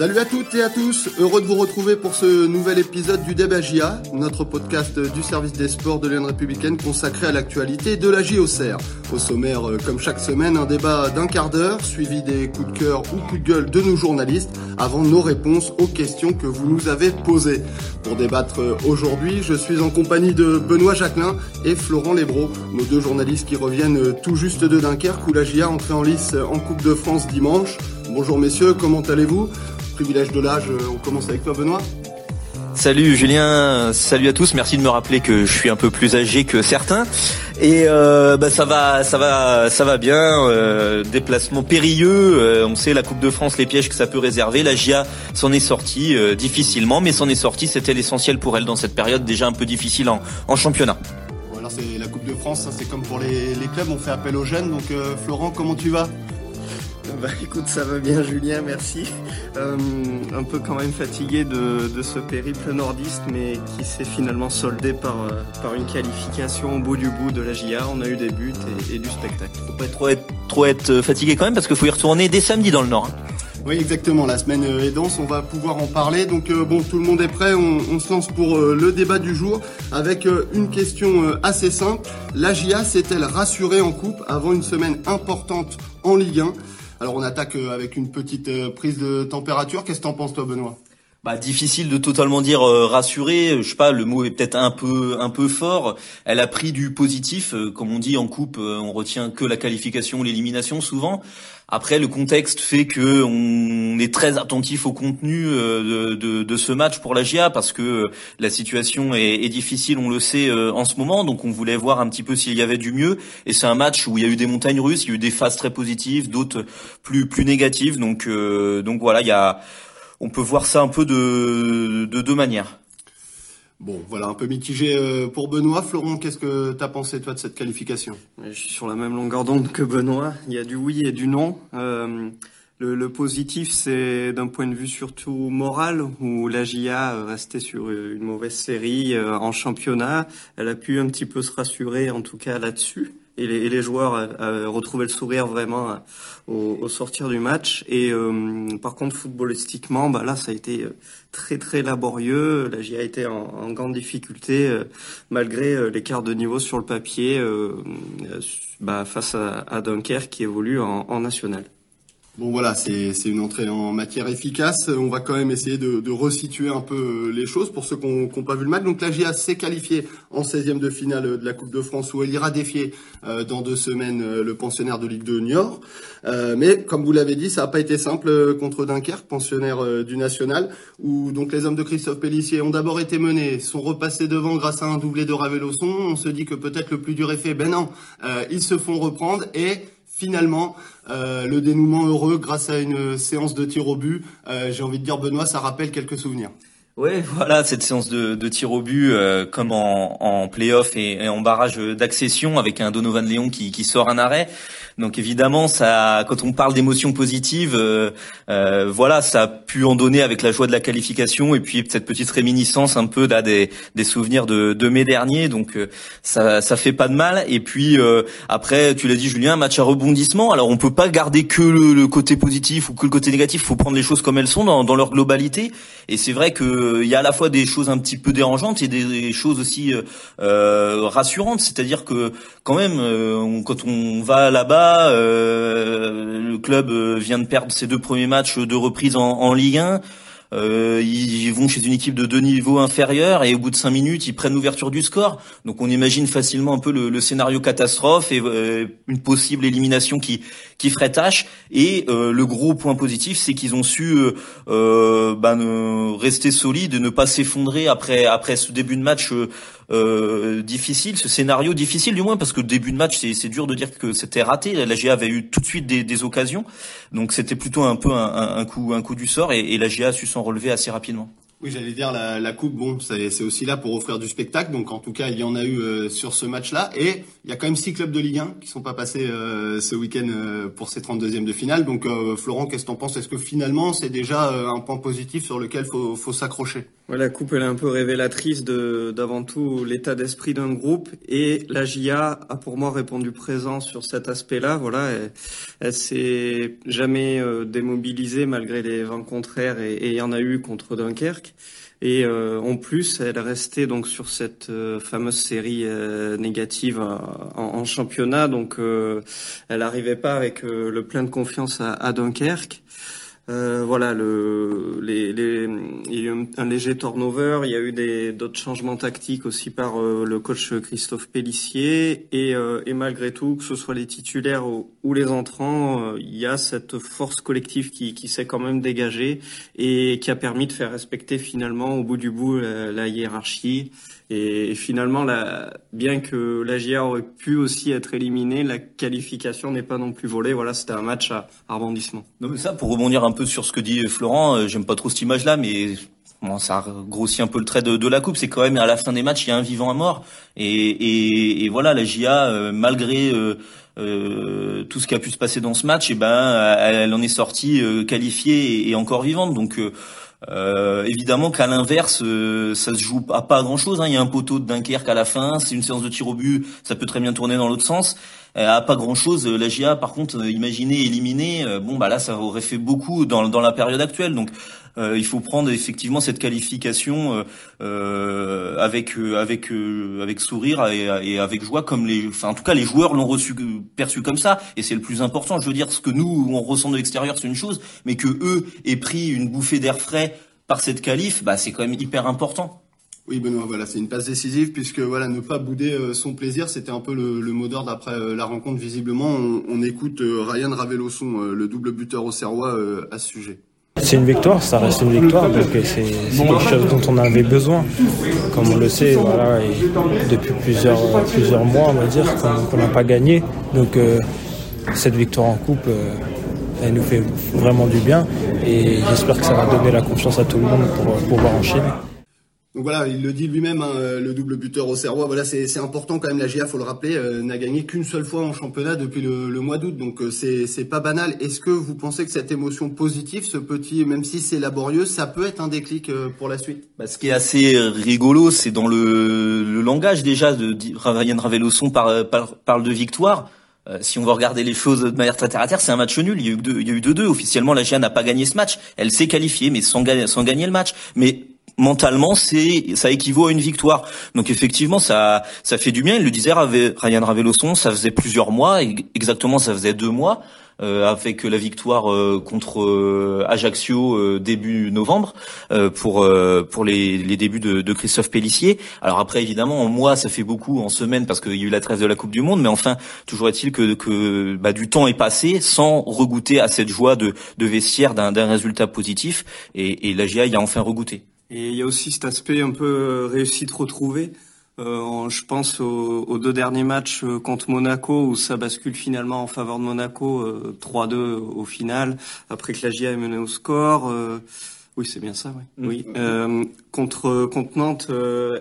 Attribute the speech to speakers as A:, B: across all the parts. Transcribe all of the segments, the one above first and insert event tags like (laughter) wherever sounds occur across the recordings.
A: Salut à toutes et à tous, heureux de vous retrouver pour ce nouvel épisode du Débat JA, notre podcast du service des sports de l'Union républicaine consacré à l'actualité de la JOCR. Au sommaire, euh, comme chaque semaine, un débat d'un quart d'heure, suivi des coups de cœur ou coups de gueule de nos journalistes, avant nos réponses aux questions que vous nous avez posées. Pour débattre euh, aujourd'hui, je suis en compagnie de Benoît Jacquelin et Florent Lebro, nos deux journalistes qui reviennent euh, tout juste de Dunkerque où la JA entrait en lice en Coupe de France dimanche. Bonjour messieurs, comment allez-vous? Privilège de l'âge, on commence avec toi Benoît.
B: Salut Julien, salut à tous. Merci de me rappeler que je suis un peu plus âgé que certains. Et euh, bah, ça va, ça va, ça va bien. Euh, déplacement périlleux. Euh, on sait la Coupe de France, les pièges que ça peut réserver. La GIA s'en est sortie euh, difficilement, mais s'en est sortie. C'était l'essentiel pour elle dans cette période déjà un peu difficile en, en championnat.
A: Voilà, c'est la Coupe de France. C'est comme pour les, les, clubs, on fait appel aux jeunes. Donc Florent, comment tu vas? (laughs)
C: bah écoute, ça va bien Julien, merci. Euh, un peu quand même fatigué de, de, ce périple nordiste, mais qui s'est finalement soldé par, euh, par une qualification au bout du bout de la GIA. On a eu des buts et, et du spectacle.
B: Faut pas trop être, trop être fatigué quand même, parce qu'il faut y retourner dès samedi dans le Nord. Hein.
A: Oui, exactement. La semaine est dense, on va pouvoir en parler. Donc euh, bon, tout le monde est prêt. On, on se lance pour euh, le débat du jour avec euh, une question assez simple. La GIA s'est-elle rassurée en coupe avant une semaine importante en Ligue 1 alors on attaque euh, avec une petite euh, prise de température. Qu'est-ce que t'en penses toi Benoît?
B: Bah, difficile de totalement dire euh, rassuré. Je sais pas, le mot est peut-être un peu un peu fort. Elle a pris du positif, comme on dit en coupe, on retient que la qualification, l'élimination souvent. Après, le contexte fait que on est très attentif au contenu euh, de, de, de ce match pour la GIA parce que la situation est, est, difficile, on le sait euh, en ce moment. Donc, on voulait voir un petit peu s'il y avait du mieux. Et c'est un match où il y a eu des montagnes russes, il y a eu des phases très positives, d'autres plus plus négatives. Donc, euh, donc voilà, il y a, on peut voir ça un peu de, de deux manières.
A: Bon, voilà, un peu mitigé euh, pour Benoît. Florent, qu'est-ce que tu as pensé, toi, de cette qualification?
C: Je suis sur la même longueur d'onde que Benoît. Il y a du oui et du non. Euh, le, le, positif, c'est d'un point de vue surtout moral, où la GIA restait sur une mauvaise série euh, en championnat. Elle a pu un petit peu se rassurer, en tout cas là-dessus et les, et les joueurs euh, retrouvaient le sourire vraiment euh, au, au, sortir du match. Et euh, par contre, footballistiquement, bah là, ça a été euh, très très laborieux. La GIA a été en, en grande difficulté malgré l'écart de niveau sur le papier bah, face à, à Dunkerque qui évolue en, en national.
A: Bon voilà, c'est une entrée en matière efficace. On va quand même essayer de, de resituer un peu les choses pour ceux qui n'ont pas vu le match. Donc la GIA s'est qualifiée en 16e de finale de la Coupe de France où elle ira défier euh, dans deux semaines euh, le pensionnaire de Ligue 2 Niort. Euh, mais comme vous l'avez dit, ça n'a pas été simple euh, contre Dunkerque, pensionnaire euh, du National, où donc les hommes de Christophe Pellissier ont d'abord été menés, sont repassés devant grâce à un doublé de Ravelosson. On se dit que peut-être le plus dur est fait. Ben non, ils se font reprendre et finalement euh, le dénouement heureux grâce à une séance de tir au but. Euh, J'ai envie de dire Benoît, ça rappelle quelques souvenirs.
B: Oui, voilà, cette séance de, de tir au but, euh, comme en, en play-off et, et, en barrage d'accession, avec un Donovan Léon qui, qui sort un arrêt. Donc évidemment, ça, quand on parle d'émotions positives, euh, euh, voilà, ça a pu en donner avec la joie de la qualification et puis cette petite réminiscence un peu là des, des souvenirs de, de mai dernier. Donc euh, ça, ça fait pas de mal. Et puis euh, après, tu l'as dit, Julien, match à rebondissement. Alors on peut pas garder que le, le, côté positif ou que le côté négatif. Il faut prendre les choses comme elles sont dans, dans leur globalité. Et c'est vrai que il y a à la fois des choses un petit peu dérangeantes et des, des choses aussi euh, rassurantes. C'est-à-dire que quand même, on, quand on va là-bas euh, le club euh, vient de perdre ses deux premiers matchs de reprise en, Ligue 1. Euh, ils vont chez une équipe de deux niveaux inférieurs et au bout de cinq minutes, ils prennent l'ouverture du score. Donc on imagine facilement un peu le, scénario catastrophe et euh, une possible élimination qui qui ferait tâche. Et euh, le gros point positif, c'est qu'ils ont su euh, bah, rester solides, ne pas s'effondrer après après ce début de match. Euh, difficile, ce scénario difficile du moins parce que début de match c'est dur de dire que c'était raté. La GA avait eu tout de suite des, des occasions, donc c'était plutôt un peu un, un, coup un coup du sort et, et la GA a su s'en relever assez rapidement.
A: Oui, j'allais dire la, la coupe, bon, c'est aussi là pour offrir du spectacle. Donc en tout cas, il y en a eu euh, sur ce match-là. Et il y a quand même six clubs de Ligue 1 qui sont pas passés euh, ce week-end euh, pour ces 32e de finale. Donc Florent, qu'est-ce que t'en penses? Est-ce que finalement c'est déjà un point positif sur lequel faut, faut s'accrocher?
C: Ouais, la coupe elle est un peu révélatrice de d'avant tout l'état d'esprit d'un groupe et la GIA a pour moi répondu présent sur cet aspect-là. Voilà, elle, elle s'est jamais euh, démobilisée malgré les vents contraires et il y en a eu contre Dunkerque. Et euh, en plus, elle restait donc sur cette euh, fameuse série euh, négative en, championnat. Donc, elle n'arrivait pas avec le plein de confiance à Dunkerque. Euh, voilà, le, les, les, il y a eu un, léger turnover, il y a eu d'autres changements tactiques aussi par euh, le coach Christophe Pellissier, et, euh, et, malgré tout, que ce soit les titulaires ou, les entrants, il y a cette force collective qui, qui s'est quand même dégagée et qui a permis de faire respecter finalement au bout du bout la hiérarchie et finalement, la, bien que la GIA aurait pu aussi être éliminée, la qualification n'est pas non plus volée. Voilà, c'était un match à, rebondissement.
B: Non, mais ça, pour rebondir un peu sur ce que dit Florent, euh, j'aime pas trop cette image-là, mais bon, ça grossit un peu le trait de, la coupe. C'est quand même à la fin des matchs, il y a un vivant à mort. Et, et, et voilà, la GIA, euh, malgré euh, euh, tout ce qui a pu se passer dans ce match, eh ben, elle, en est sortie qualifiée et, et, encore vivante. Donc euh, évidemment qu'à l'inverse, euh, ça se joue à pas grand chose. Hein. Il y a un poteau de Dunkerque à la fin, c'est une séance de tir au but, ça peut très bien tourner dans l'autre sens. Euh, à pas grand chose, la GIA par contre, imaginez éliminer, bon bah là ça aurait fait beaucoup dans, dans la période actuelle. Donc il faut prendre effectivement cette qualification avec avec avec sourire et, et, avec joie, comme les, enfin en tout cas les joueurs l'ont reçu perçu comme ça, et c'est le plus important. Je veux dire, ce que nous on ressent de l'extérieur c'est une chose, mais que eux aient pris une bouffée d'air frais par cette qualif, bah, c'est quand même hyper important.
A: Oui, Benoît, voilà, c'est une passe décisive puisque voilà, ne pas bouder euh, son plaisir, c'était un peu le, mot d'ordre après euh, la rencontre. Visiblement, on, écoute euh, Ryan Ravelosson, le double buteur au Serrois, à ce sujet.
D: C'est une victoire, ça reste une victoire, donc c'est quelque chose dont on avait besoin. Comme on le sait, voilà, depuis plusieurs, plusieurs mois, on va dire, qu'on n'a pas gagné. Donc cette victoire en coupe, elle nous fait vraiment du bien et j'espère que ça va donner la confiance à tout le monde pour pouvoir enchaîner.
A: Donc voilà, il le dit lui-même, hein, le double buteur au Serrois. Voilà, c'est important quand même. La GIA, faut le rappeler, euh, n'a gagné qu'une seule fois en championnat depuis le, mois d'août. Donc euh, c'est pas banal. Est-ce que vous pensez que cette émotion positive, ce petit, même si c'est laborieux, ça peut être un déclic euh, pour la suite?
B: Bah, Ce qui est assez rigolo, c'est dans le, le, langage déjà de Ryan Ravelosson parle, parle de victoire. Euh, si on veut regarder les choses de manière très terre à terre, c'est un match nul. Il y a eu deux, il y a eu deux, deux. Officiellement, la GIA n'a pas gagné ce match. Elle s'est qualifiée, mais sans, sans gagner le match. Mais mentalement, c'est ça équivaut à une victoire. Donc effectivement, ça ça fait du bien. Il le disait Ryan Ravelosson, ça faisait plusieurs mois, exactement, ça faisait deux mois euh, avec la victoire euh, contre euh, Ajaccio euh, début novembre pour pour les, les débuts de, de, Christophe Pellissier. Alors après évidemment en mois ça fait beaucoup en semaine parce qu'il y a eu la trêve de la Coupe du Monde, mais enfin toujours est-il que, que bah, du temps est passé sans regoûter à cette joie de, de vestiaire d'un résultat positif et, et la y a enfin regoûté.
C: Et il y a aussi cet aspect un peu réussite retrouvée. Euh, je pense aux, deux derniers matchs euh, contre Monaco où ça bascule finalement en faveur de Monaco, 3-2 euh, au final, après que la GIA est menée au score. oui, c'est bien ça, oui. Mm. oui. contre, contre Nantes,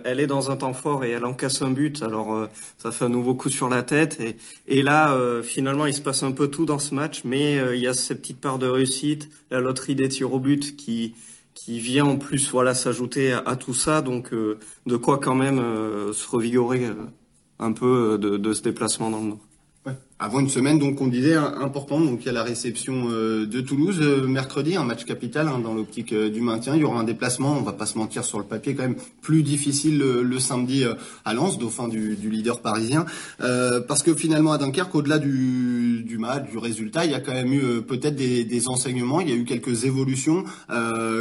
C: elle est dans un temps fort et elle encaisse un but. Alors, ça fait un nouveau coup sur la tête. Et, et là, finalement, il se passe un peu tout dans ce match, mais il y a cette petite part de réussite, la loterie des tirs au but qui qui vient en plus voilà s'ajouter à, tout ça, donc euh, de quoi quand même euh, se revigorer euh, un peu de, de, ce déplacement dans le Nord.
A: Avant une semaine, donc on disait important, donc il y a la réception euh, de Toulouse euh, mercredi, un match capital hein, dans l'optique euh, du maintien. Il y aura un déplacement, on va pas se mentir sur le papier, quand même plus difficile le, samedi à Lens, dauphin du, du leader parisien, parce que finalement à Dunkerque, au-delà du, du, match, du résultat, il y a quand même eu peut-être des, enseignements, il y a eu quelques évolutions.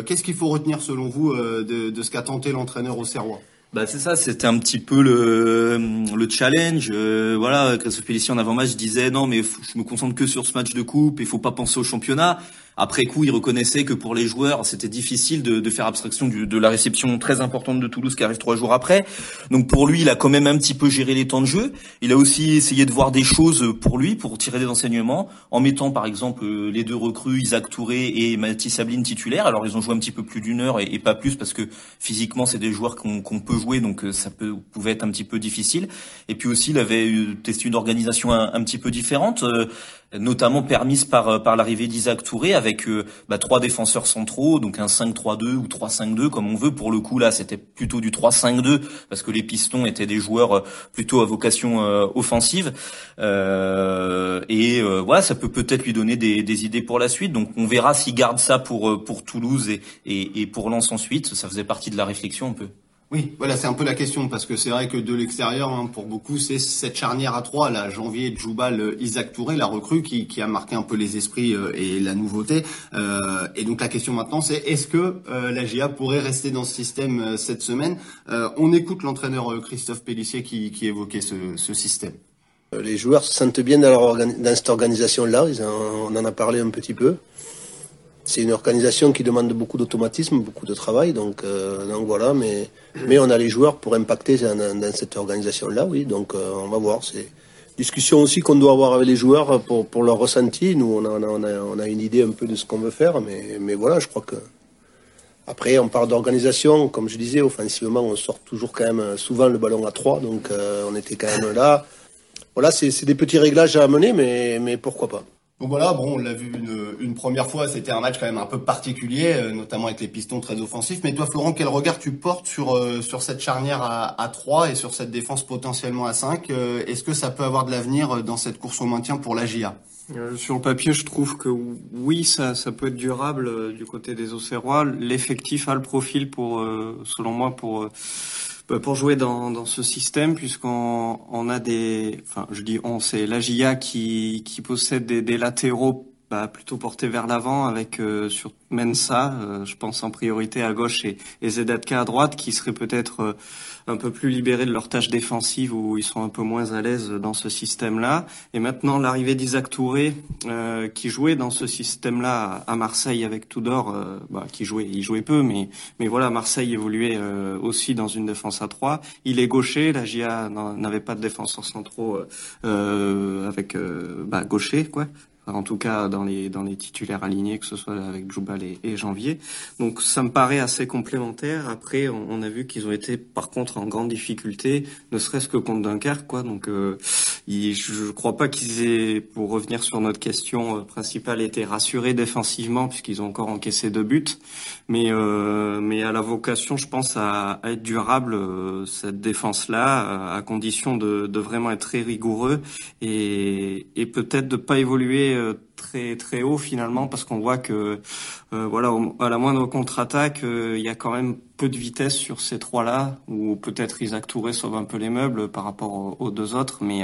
A: Qu'est-ce qu'il faut retenir selon vous de, de ce qu'a tenté l'entraîneur au Serrois?
B: Bah c'est ça, c'était un petit peu le, le challenge. Euh, voilà, Christophe Pellissier en avant-match disait non mais je me concentre que sur ce match de coupe, il faut pas penser au championnat. Après coup, il reconnaissait que pour les joueurs, c'était difficile de, de, faire abstraction du, de la réception très importante de Toulouse qui arrive trois jours après. Donc pour lui, il a quand même un petit peu géré les temps de jeu. Il a aussi essayé de voir des choses pour lui, pour tirer des enseignements, en mettant par exemple les deux recrues, Isaac Touré et Mathis Sabline titulaires. Alors ils ont joué un petit peu plus d'une heure et, pas plus parce que physiquement c'est des joueurs qu'on peut jouer, donc euh, ça peut, pouvait être un petit peu difficile. Et puis aussi, il avait testé une organisation un, un petit peu différente. Euh, notamment permise par euh, par l'arrivée d'Isaac Touré avec euh, bah, trois défenseurs centraux, donc un 5-3-2 ou 3-5-2 comme on veut. Pour le coup là, c'était plutôt du 3-5-2 parce que les Pistons étaient des joueurs euh, plutôt à vocation offensive. et voilà, ça peut peut-être lui donner des, des, idées pour la suite. Donc on verra s'il garde ça pour pour Toulouse et, et, et pour Lens ensuite. Ça faisait partie de la réflexion un peu.
A: Oui, voilà, c'est un peu la question parce que c'est vrai que de l'extérieur, hein, pour beaucoup, c'est cette charnière à trois, là, janvier, Djoubal, euh, Isaac Touré, la recrue qui, a marqué un peu les esprits euh, et la nouveauté. Euh, et donc la question maintenant, c'est est-ce que la GIA pourrait rester dans ce système cette semaine? On écoute l'entraîneur Christophe Pellissier qui, évoquait ce, ce, système.
E: Les joueurs se sentent bien dans, leur dans cette organisation-là. On en a parlé un petit peu c'est une organisation qui demande beaucoup d'automatisme, beaucoup de travail. Donc, euh, donc voilà, mais, on a les joueurs pour impacter dans, cette organisation-là, oui. Donc euh, on va voir. C'est discussion aussi qu'on doit avoir avec les joueurs pour, leur ressenti. Nous, on a, une idée un peu de ce qu'on veut faire, mais, voilà, je crois que. Après, on parle d'organisation, comme je disais, offensivement, on sort toujours quand même souvent le ballon à 3, donc euh, on était quand même là. Voilà, c'est des petits réglages à amener, mais pourquoi pas.
A: Donc voilà, bon, on l'a vu une, première fois, c'était un match quand même un peu particulier, euh, notamment avec les pistons très offensifs. Mais toi, Florent, quel regard tu portes sur euh, sur cette charnière à, à 3 et sur cette défense potentiellement à 5 euh, Est-ce que ça peut avoir de l'avenir dans cette course au maintien pour la GIA
C: sur le papier, je trouve que oui, ça, ça peut être durable du côté des Auxerrois. L'effectif a le profil pour, selon moi, pour pour jouer dans, ce système, puisqu'on on a des, enfin, je dis on, c'est l'AGIA qui, qui possède des latéraux bah, plutôt portés vers l'avant avec euh, sur Mensa, euh, je pense en priorité à gauche et, et Zedatka à droite, qui seraient peut-être euh, un peu plus libérés de leurs tâches défensives où ils sont un peu moins à l'aise dans ce système-là. Et maintenant l'arrivée d'Isaac Touré, euh, qui jouait dans ce système-là à Marseille avec Tudor, bah, qui jouait, il jouait peu, mais mais voilà, Marseille évoluait aussi dans une défense à trois. Il est gaucher, la GIA n'avait pas de défenseur centraux avec bah, gaucher quoi en tout cas dans les dans les titulaires alignés, que ce soit avec Djoubal et, Janvier. Donc ça me paraît assez complémentaire. Après, on, a vu qu'ils ont été par contre en grande difficulté, ne serait-ce que contre Dunkerque, quoi. Donc euh, je ne crois pas qu'ils aient, pour revenir sur notre question euh, principale, été rassurés défensivement puisqu'ils ont encore encaissé deux buts. Mais euh, mais à la vocation, je pense à, être durable cette défense-là, à condition de, vraiment être très rigoureux et, et peut-être de pas évoluer euh, très très haut finalement parce qu'on voit que euh, voilà à la moindre contre-attaque euh, il y a quand même peu de vitesse sur ces trois là ou peut-être Isaac Touré sauve un peu les meubles par rapport aux, deux autres mais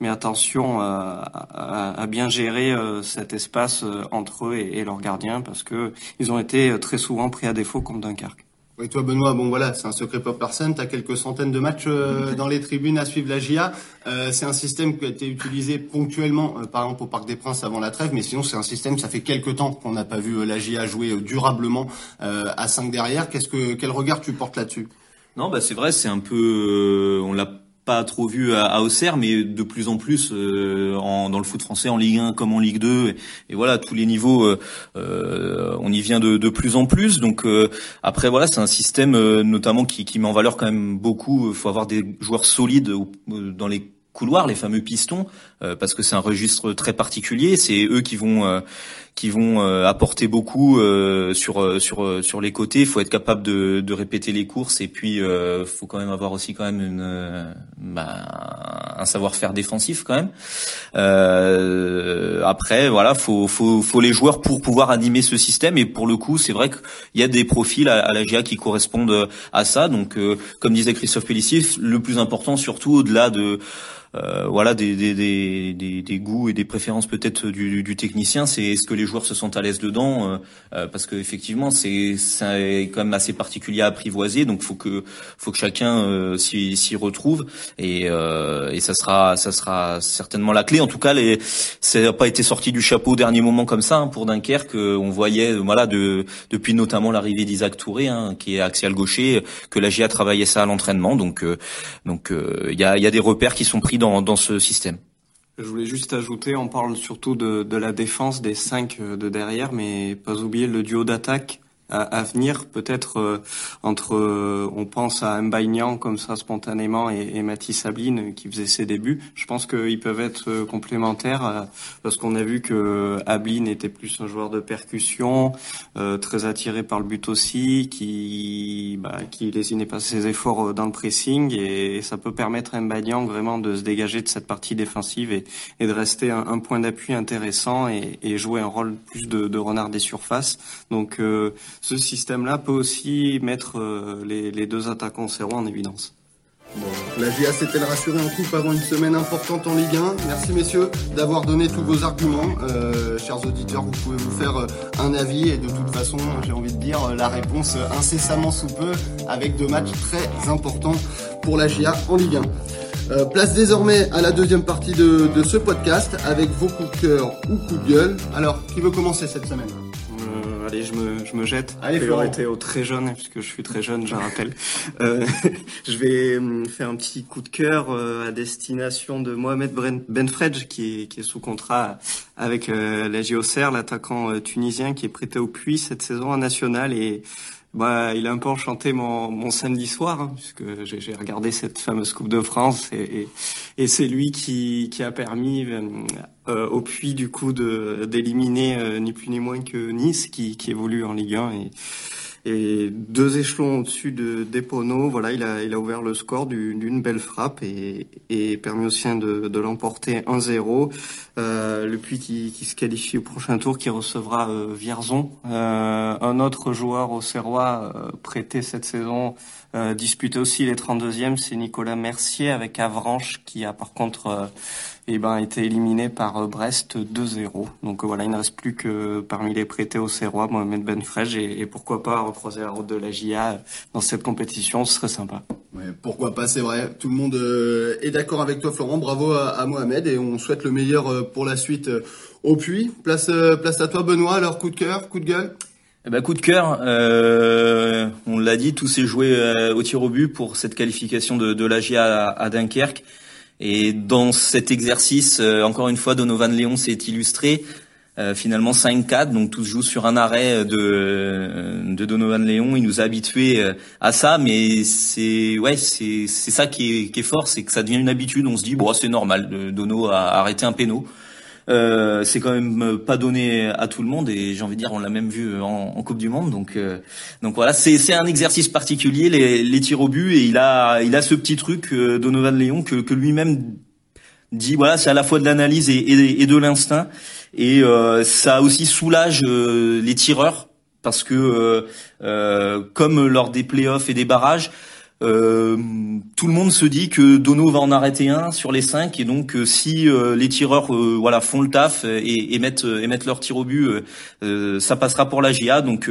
C: mais attention à, bien gérer cet espace entre eux et, leurs gardiens parce que ils ont été très souvent pris à défaut contre Dunkerque.
A: Et toi, Benoît, bon voilà, c'est un secret pour personne. Tu as quelques centaines de matchs euh, dans les tribunes à suivre la GIA. Euh, c'est un système qui a été utilisé ponctuellement, euh, par exemple au Parc des Princes avant la trêve, mais sinon c'est un système, ça fait quelques temps qu'on n'a pas vu la GIA jouer durablement à 5 derrière. Qu'est-ce que quel regard tu portes là-dessus?
B: Non, bah c'est vrai, c'est un peu, on l'a trop vu à, Auxerre, mais de plus en plus euh, en, dans le foot français, en Ligue 1 comme en Ligue 2. Et, voilà, tous les niveaux, euh, euh, on y vient de, de, plus en plus. Donc après, voilà, c'est un système notamment qui, qui met en valeur quand même beaucoup. Il faut avoir des joueurs solides dans les couloirs, les fameux pistons, parce que c'est un registre très particulier. C'est eux qui vont qui vont euh, apporter beaucoup euh, sur euh, sur sur les côtés. Il faut être capable de, de répéter les courses et puis il faut quand même avoir aussi quand même une bah, un savoir-faire défensif quand même. après voilà, faut faut faut les joueurs pour pouvoir animer ce système et pour le coup c'est vrai qu'il y a des profils à, la GIA qui correspondent à ça. Donc comme disait Christophe Pellissier, le plus important surtout au-delà de euh, voilà des, des, des, des, goûts et des préférences peut-être du, du, technicien, c'est est-ce que les joueurs se sentent à l'aise dedans euh, euh, parce que effectivement c'est c'est quand même assez particulier à apprivoiser, donc faut que faut que chacun s'y retrouve et, et ça sera ça sera certainement la clé. En tout cas, les ça n'a pas été sorti du chapeau au dernier moment comme ça hein, pour Dunkerque. On voyait voilà de depuis notamment l'arrivée d'Isaac Touré hein, qui est axial gaucher que la GIA travaillait ça à l'entraînement, donc donc il y a il y a des repères qui sont pris dans, ce système.
C: Je voulais juste ajouter, on parle surtout de, de la défense des cinq euh, de derrière, mais pas oublier le duo d'attaque à, venir, peut-être euh, entre, euh, on pense à Mbaignan comme ça spontanément et, et Mathis Sabline qui faisait ses débuts. Je pense qu'ils peuvent être complémentaires parce qu'on a vu que Ablin était plus un joueur de percussion, très attiré par le but aussi, qui, bah, qui lésinait pas ses efforts dans le pressing et, ça peut permettre à Mbaignan vraiment de se dégager de cette partie défensive et, et de rester un, un point d'appui intéressant et, et, jouer un rôle plus de, de renard des surfaces. Donc euh, ce système-là peut aussi mettre euh, les, deux attaquants serrés en évidence.
A: Bon, la GA s'est-elle rassurée en coupe avant une semaine importante en Ligue 1 Merci messieurs d'avoir donné tous vos arguments. Euh, chers auditeurs, vous pouvez vous faire euh, un avis et de toute façon, j'ai envie de dire la réponse incessamment sous peu avec deux matchs très importants pour la GA en Ligue 1. Euh, place désormais à la deuxième partie de, de, ce podcast avec vos coups de cœur ou coups de gueule. Alors, qui veut commencer cette semaine?
C: Allez, je me, je me jette.
A: Allez, Florent.
C: au très jeune, puisque je suis très jeune, je rappelle. (laughs) euh, (laughs) je vais hum, faire un petit coup de cœur euh, à destination de Mohamed Benfredj, qui est, qui est sous contrat avec euh, la JOCR, l'attaquant tunisien qui est prêté au puits cette saison en national et bah, il a un peu enchanté mon, samedi soir, hein, puisque j'ai regardé cette fameuse Coupe de France, et, c'est lui qui, a permis euh, euh au puits du coup d'éliminer euh, ni plus ni moins que Nice, qui, évolue en Ligue 1. Et, et deux échelons au-dessus de d'Epono, voilà, il a, il a ouvert le score d'une belle frappe et, et permis au sien de, de l'emporter 1-0. Euh, le Puy qui, qui, se qualifie au prochain tour, qui recevra euh, Vierzon, euh, un autre joueur au Serrois euh, prêté cette saison, euh, aussi les 32e, c'est Nicolas Mercier avec Avranches qui a par contre et eh ben, été éliminé par euh, Brest 2-0. Donc euh, voilà, il ne reste plus que parmi les prêtés au Serrois, Mohamed Benfrej, et, et pourquoi pas recroiser la route de la GIA euh, dans cette compétition, ce serait sympa.
A: Ouais, pourquoi pas, c'est vrai. Tout le monde est d'accord avec toi, Florent. Bravo à, à, Mohamed et on souhaite le meilleur pour la suite au puits. Place, place à toi, Benoît. Alors, coup de cœur, coup de gueule?
B: Eh ben, coup de cœur, euh, on l'a dit, tout s'est joué au tir au but pour cette qualification de, de l'AGIA à, Dunkerque. Et dans cet exercice, euh, encore une fois, Donovan Léon s'est illustré. Euh, finalement 5-4, donc tout se joue sur un arrêt de, euh, Donovan Léon. Il nous a habitués à ça, mais c'est ouais, c'est c'est ça qui est, qui est fort, c'est que ça devient une habitude. On se dit bon, c'est normal. Dono a arrêté un péno. Euh, c'est quand même pas donné à tout le monde et j'ai envie de dire on l'a même vu en, Coupe du Monde donc euh, donc voilà. C'est c'est un exercice particulier les, les tirs au but et il a il a ce petit truc euh, Donovan Léon que, que lui-même dit voilà c'est à la fois de l'analyse et, et, et, de l'instinct. Et euh, ça aussi soulage les tireurs parce que comme lors des playoffs et des barrages euh, tout le monde se dit que Dono va en arrêter un sur les cinq et donc euh, si euh, les tireurs voilà font le taf et, et mettent et mettent leur tir au but, ça passera pour la GIA. Donc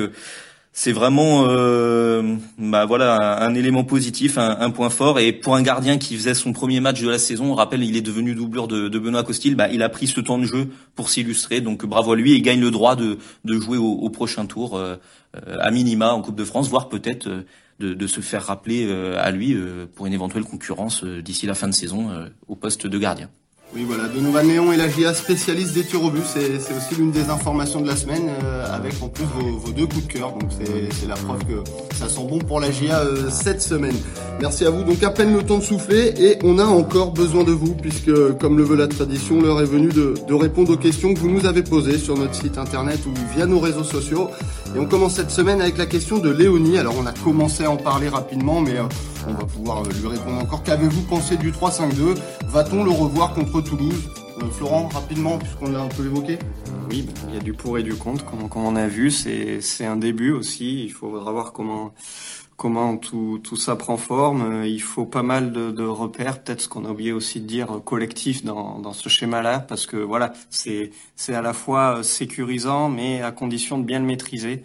B: c'est vraiment bah voilà un, élément positif, un, point fort. Et pour un gardien qui faisait son premier match de la saison, on rappelle, il est devenu doubleur de, de Benoît Costil. Bah, il a pris ce temps de jeu pour s'illustrer. Donc bravo à lui et gagne le droit de, de jouer au, au prochain tour à minima en Coupe de France, voire peut-être de, de se faire rappeler euh, à lui euh, pour une éventuelle concurrence euh, d'ici la fin de saison au poste de gardien.
A: Oui, voilà, Donovan Léon et la GIA spécialiste des tirs au but, c'est aussi l'une des informations de la semaine, euh, avec en plus vos, vos deux coups de cœur. Donc c'est la preuve que ça sent bon pour la GIA euh, cette semaine. Merci à vous. Donc à peine le temps de souffler et on a encore besoin de vous, puisque comme le veut la tradition, l'heure est venue de, de, répondre aux questions que vous nous avez posées sur notre site internet ou via nos réseaux sociaux. Et on commence cette semaine avec la question de Léonie. Alors on a commencé à en parler rapidement, mais... Euh, on va pouvoir euh, lui répondre encore. Qu'avez-vous pensé du 3-5-2 Va-t-on le revoir contre Toulouse? Euh, Florent, rapidement, puisqu'on l'a un peu évoqué
C: Oui, bah, il y a du pour et du contre, comme, on a vu. C'est un début aussi. Il faudra voir comment comment tout, tout ça prend forme. Il faut pas mal de, de repères, peut-être ce qu'on a oublié aussi de dire euh, collectif dans, dans ce schéma-là, parce que voilà, c'est à la fois sécurisant, mais à condition de bien le maîtriser.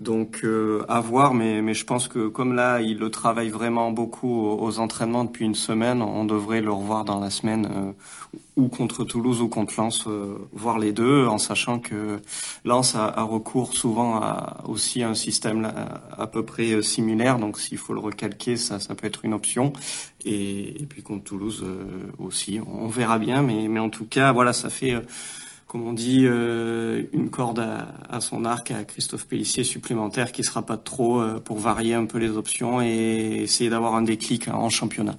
C: Donc euh, à voir, mais, mais je pense que comme là, il le travaille vraiment beaucoup aux, entraînements depuis une semaine, on devrait le revoir dans la semaine euh, ou contre Toulouse ou contre Lens, euh, voir les deux, en sachant que Lens a, a recours souvent à, aussi à un système à, à peu près euh, similaire, donc s'il faut le recalquer, ça, ça peut être une option. Et, puis contre Toulouse aussi, on verra bien, mais, mais en tout cas, voilà, ça fait comme on dit, une corde à, son arc à Christophe Pellissier supplémentaire qui sera pas trop pour varier un peu les options et essayer d'avoir un déclic en championnat.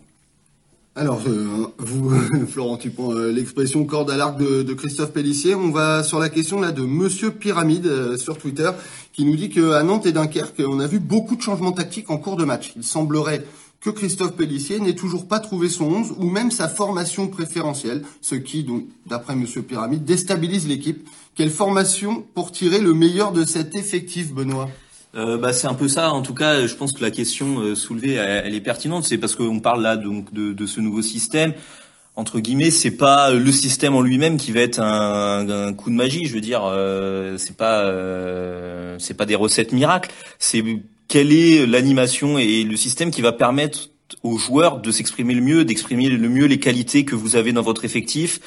A: Alors, euh, vous, (laughs) Florent, tu prends euh, l'expression corde à l'arc de, Christophe Pellissier. On va sur la question là de Monsieur Pyramide euh, sur Twitter, qui nous dit qu'à Nantes et Dunkerque, on a vu beaucoup de changements tactiques en cours de match. Il semblerait que Christophe Pellissier n'ait toujours pas trouvé son 11 ou même sa formation préférentielle, ce qui, d'après Monsieur Pyramide, déstabilise l'équipe. Quelle formation pour tirer le meilleur de cet effectif, Benoît?
B: Euh, bah, c'est un peu ça. En tout cas, je pense que la question euh, soulevée, elle, est pertinente. C'est parce qu'on parle là donc de, ce nouveau système. Entre guillemets, c'est pas le système en lui-même qui va être un, un, coup de magie. Je veux dire, euh, c'est pas euh, c'est pas des recettes miracles. C'est quelle est l'animation et le système qui va permettre aux joueurs de s'exprimer le mieux, d'exprimer le mieux les qualités que vous avez dans votre effectif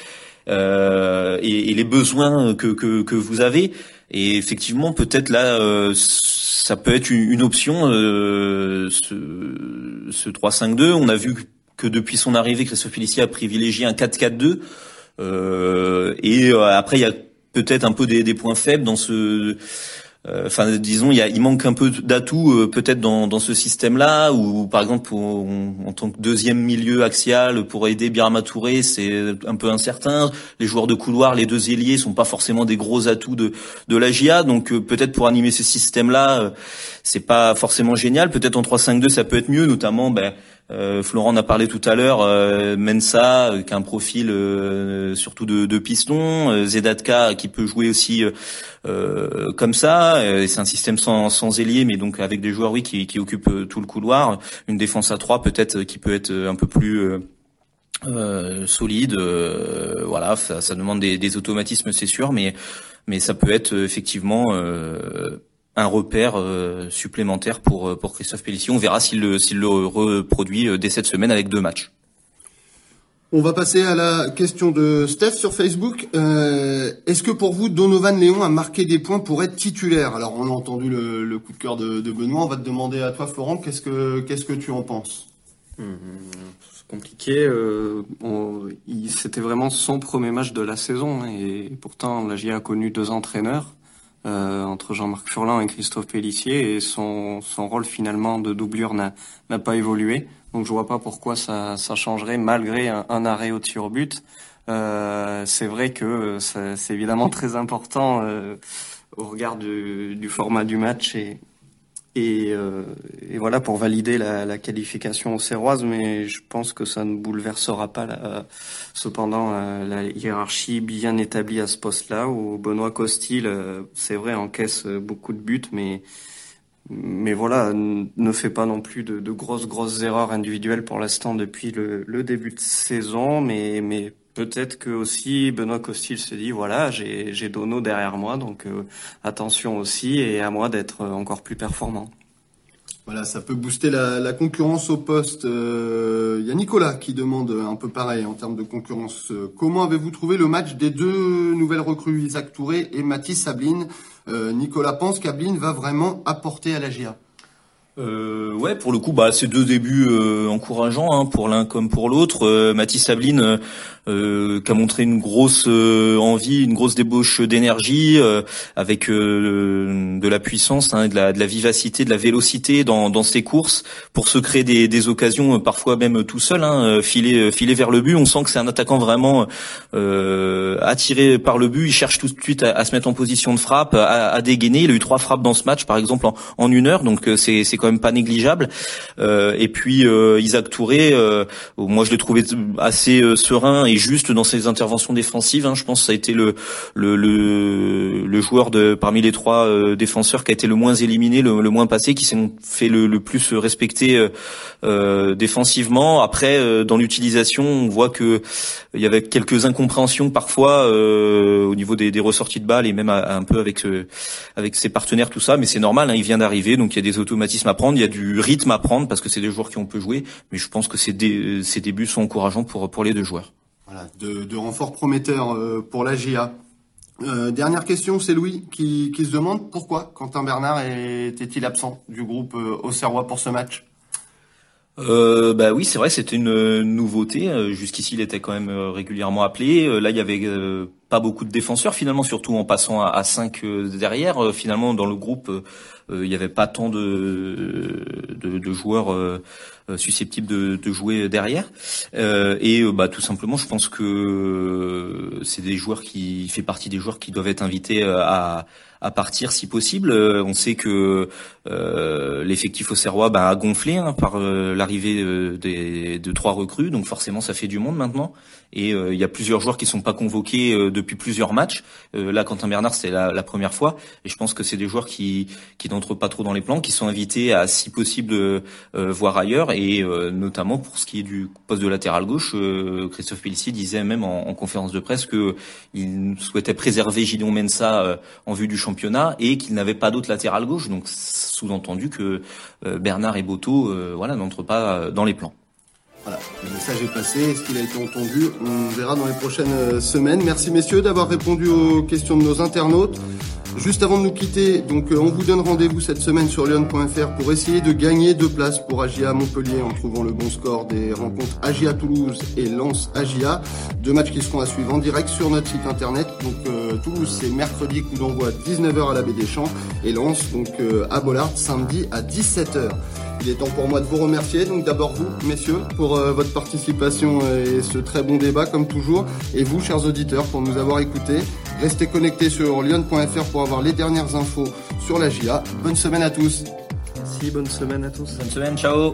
B: euh, et, et, les besoins que, que, que vous avez. Et effectivement, peut-être là, euh, ça peut être une, option. Euh, ce, ce 3-5-2, on a vu que depuis son arrivée, Christophe Félicie a privilégié un 4-4-2. Euh, et après, il y a peut-être un peu des, des, points faibles dans ce euh, enfin, disons, il, y a, il manque un peu d'atouts euh, peut-être dans, dans ce système-là, ou par exemple en tant que deuxième milieu axial pour aider Birama Touré, c'est un peu incertain. Les joueurs de couloir, les deux ailiers, sont pas forcément des gros atouts de de la GIA, donc euh, peut-être pour animer ce système-là, c'est pas forcément génial. Peut-être en 3-5-2, ça peut être mieux, notamment. Ben, euh, Florent en a parlé tout à l'heure, euh, Mensa euh, qui a un profil surtout de, de piston, Zedatka qui peut jouer aussi comme ça. c'est un système sans, sans ailier, mais donc avec des joueurs oui qui, qui occupent tout le couloir. Une défense à trois peut-être qui peut être un peu plus solide. voilà, ça, ça demande des, des automatismes, c'est sûr, mais mais ça peut être effectivement un repère euh, supplémentaire pour euh, pour Christophe Pellissier. On verra s'il le s'il le reproduit euh, dès cette semaine avec deux matchs.
A: On va passer à la question de Steph sur Facebook. Est-ce que pour vous, Donovan Léon a marqué des points pour être titulaire? Alors, on a entendu le, coup de cœur de, Benoît. On va te demander à toi, Florent, qu'est-ce que qu'est-ce que tu en penses?
C: Mmh, C'est compliqué. C'était vraiment son premier match de la saison hein, et pourtant, la GIA a connu deux entraîneurs. Euh, entre Jean-Marc Furlan et Christophe Pellissier et son, son rôle finalement de doublure n'a pas évolué. Donc je vois pas pourquoi ça, ça changerait malgré un, arrêt au tir but. Euh, c'est vrai que c'est évidemment très important euh, au regard du, du, format du match et, et, euh, et, voilà pour valider la, la, qualification aux Serroises, mais je pense que ça ne bouleversera pas la, cependant la, hiérarchie bien établie à ce poste-là, où Benoît Costil, euh, c'est vrai, encaisse beaucoup de buts, mais mais voilà, ne fait pas non plus de, de grosses grosses erreurs individuelles pour l'instant depuis le, le, début de saison, mais mais peut-être que aussi Benoît Costil se dit voilà j'ai j'ai Dono derrière moi donc euh, attention aussi et à moi d'être encore plus performant.
A: Voilà, ça peut booster la, la concurrence au poste. Il euh, y a Nicolas qui demande un peu pareil en termes de concurrence. Comment avez-vous trouvé le match des deux nouvelles recrues, Isaac Touré et Mathis Sabline? Euh, Nicolas pense qu'Abline va vraiment apporter à la GIA
B: euh, ouais, pour le coup, bah, c'est deux débuts euh, encourageants hein, pour l'un comme pour l'autre. Euh, Mathis Sabline, euh, qui a montré une grosse euh, envie, une grosse débauche d'énergie, euh, avec de la puissance, hein, de, la, de la vivacité, de la vélocité dans, dans ses courses, pour se créer des, des occasions, parfois même tout seul, hein, filer, filer vers le but. On sent que c'est un attaquant vraiment attiré par le but. Il cherche tout de suite à, se mettre en position de frappe, à, à, dégainer. Il a eu trois frappes dans ce match, par exemple, en, une heure, donc c'est quand même pas négligeable. et puis Isaac Touré, moi je l'ai trouvé assez serein juste dans ses interventions défensives. Hein. Je pense que ça a été le joueur parmi les trois euh, défenseurs qui a été le moins éliminé, le, moins passé, qui s'est fait le, plus respecter euh, euh défensivement. Après, euh, dans l'utilisation, on voit que il y avait quelques incompréhensions parfois au niveau des, des, ressorties de balles et même un peu avec ses partenaires tout ça. Mais c'est normal, hein, il vient d'arriver, donc il y a des automatismes à prendre, il y a du rythme à prendre parce que c'est des joueurs qui ont peu joué. Mais je pense que ces, débuts sont encourageants pour les deux joueurs.
A: Voilà, de, de renforts prometteurs euh, pour la GIA. Euh, dernière question, c'est Louis qui, qui, se demande pourquoi Quentin Bernard était-il absent du groupe euh, Auxerrois pour ce match?
B: Euh, bah oui, c'est vrai, c'était une nouveauté. Jusqu'ici, il était quand même régulièrement appelé. Là, il y avait pas beaucoup de défenseurs finalement, surtout en passant à, à 5 derrière. finalement, dans le groupe, il n'y avait pas tant de, de, de joueurs susceptibles de, de, jouer derrière. et bah, tout simplement, je pense que c'est des joueurs qui fait partie des joueurs qui doivent être invités à à partir si possible. Euh, on sait que euh, l'effectif au Serrois bah, a gonflé hein, par euh, l'arrivée de trois recrues, donc forcément ça fait du monde maintenant. Et il y a plusieurs joueurs qui sont pas convoqués depuis plusieurs matchs. là, Quentin Bernard, c'est la, la, première fois, et je pense que c'est des joueurs qui qui n'entrent pas trop dans les plans, qui sont invités à si possible voir ailleurs, et notamment pour ce qui est du poste de latéral gauche, Christophe Pellissier disait même en, en, conférence de presse que il souhaitait préserver Gideon Mensa en vue du championnat et qu'il n'avait pas d'autre latéral gauche. Donc sous-entendu que euh, Bernard et Boto euh, voilà, n'entrent pas euh, dans les plans.
A: Voilà, le message est passé. Est-ce qu'il a été entendu? On verra dans les prochaines semaines. Merci messieurs d'avoir répondu aux questions de nos internautes. Juste avant de nous quitter, donc euh, on vous donne rendez-vous cette semaine sur lyon.fr pour essayer de gagner deux places pour Agia Montpellier en trouvant le bon score des rencontres Agia Toulouse et Lens Agia. Deux matchs qui seront à suivre en direct sur notre site internet. Donc euh, Toulouse c'est mercredi coup d'envoi 19h à la Baie des Champs et Lens donc euh, à Bollard samedi à 17h. Il est temps pour moi de vous remercier. Donc d'abord vous, messieurs, pour votre participation et ce très bon débat comme toujours. Et vous, chers auditeurs, pour nous avoir écoutés. Restez connectés sur lyon.fr pour avoir les dernières infos sur la GIA. Bonne semaine à tous.
C: Merci, bonne semaine à tous.
B: Bonne semaine, ciao